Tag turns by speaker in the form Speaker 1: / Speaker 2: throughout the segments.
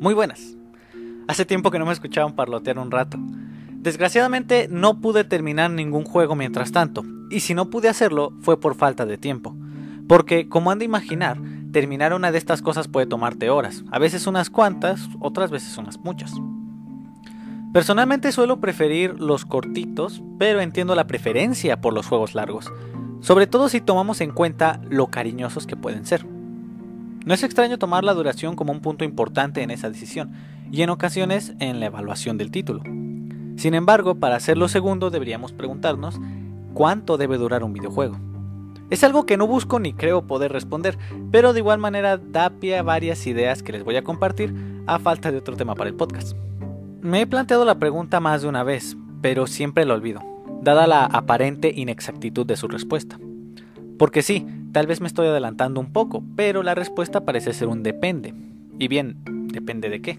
Speaker 1: Muy buenas. Hace tiempo que no me escuchaban parlotear un rato. Desgraciadamente no pude terminar ningún juego mientras tanto, y si no pude hacerlo fue por falta de tiempo. Porque, como han de imaginar, terminar una de estas cosas puede tomarte horas, a veces unas cuantas, otras veces unas muchas. Personalmente suelo preferir los cortitos, pero entiendo la preferencia por los juegos largos, sobre todo si tomamos en cuenta lo cariñosos que pueden ser. No es extraño tomar la duración como un punto importante en esa decisión, y en ocasiones en la evaluación del título. Sin embargo, para hacer lo segundo deberíamos preguntarnos cuánto debe durar un videojuego. Es algo que no busco ni creo poder responder, pero de igual manera da pie a varias ideas que les voy a compartir a falta de otro tema para el podcast. Me he planteado la pregunta más de una vez, pero siempre lo olvido, dada la aparente inexactitud de su respuesta. Porque sí, tal vez me estoy adelantando un poco, pero la respuesta parece ser un depende. Y bien, ¿depende de qué?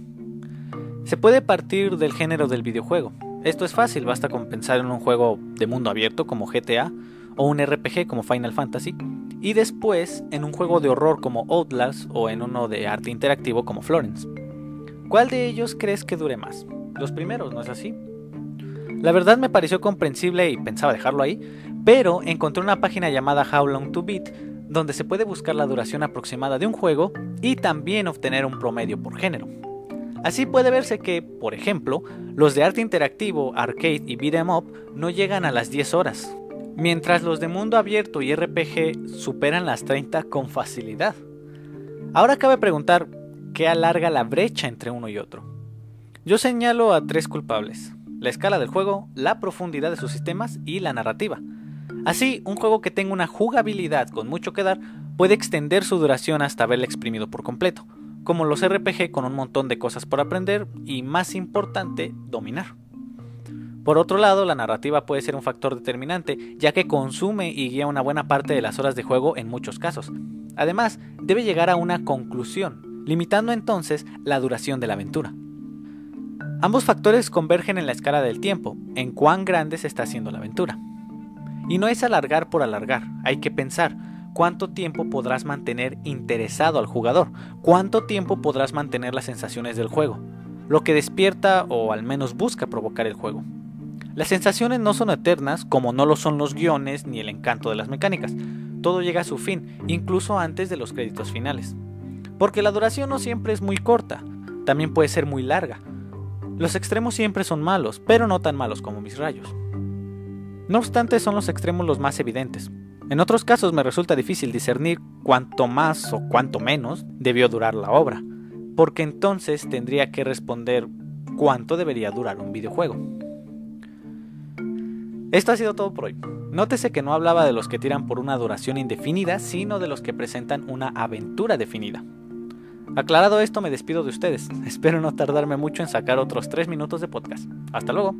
Speaker 1: Se puede partir del género del videojuego. Esto es fácil, basta con pensar en un juego de mundo abierto como GTA o un RPG como Final Fantasy, y después en un juego de horror como Outlast o en uno de arte interactivo como Florence. ¿Cuál de ellos crees que dure más? Los primeros, ¿no es así? La verdad me pareció comprensible y pensaba dejarlo ahí, pero encontré una página llamada How Long to Beat donde se puede buscar la duración aproximada de un juego y también obtener un promedio por género. Así puede verse que, por ejemplo, los de arte interactivo, arcade y beat'em up no llegan a las 10 horas, mientras los de mundo abierto y RPG superan las 30 con facilidad. Ahora cabe preguntar, ¿qué alarga la brecha entre uno y otro? Yo señalo a tres culpables, la escala del juego, la profundidad de sus sistemas y la narrativa. Así, un juego que tenga una jugabilidad con mucho que dar puede extender su duración hasta haberla exprimido por completo, como los RPG con un montón de cosas por aprender y, más importante, dominar. Por otro lado, la narrativa puede ser un factor determinante, ya que consume y guía una buena parte de las horas de juego en muchos casos. Además, debe llegar a una conclusión, limitando entonces la duración de la aventura. Ambos factores convergen en la escala del tiempo, en cuán grande se está haciendo la aventura. Y no es alargar por alargar, hay que pensar cuánto tiempo podrás mantener interesado al jugador, cuánto tiempo podrás mantener las sensaciones del juego, lo que despierta o al menos busca provocar el juego. Las sensaciones no son eternas como no lo son los guiones ni el encanto de las mecánicas, todo llega a su fin, incluso antes de los créditos finales. Porque la duración no siempre es muy corta, también puede ser muy larga. Los extremos siempre son malos, pero no tan malos como mis rayos. No obstante, son los extremos los más evidentes. En otros casos me resulta difícil discernir cuánto más o cuánto menos debió durar la obra, porque entonces tendría que responder cuánto debería durar un videojuego. Esto ha sido todo por hoy. Nótese que no hablaba de los que tiran por una duración indefinida, sino de los que presentan una aventura definida. Aclarado esto, me despido de ustedes. Espero no tardarme mucho en sacar otros 3 minutos de podcast. Hasta luego.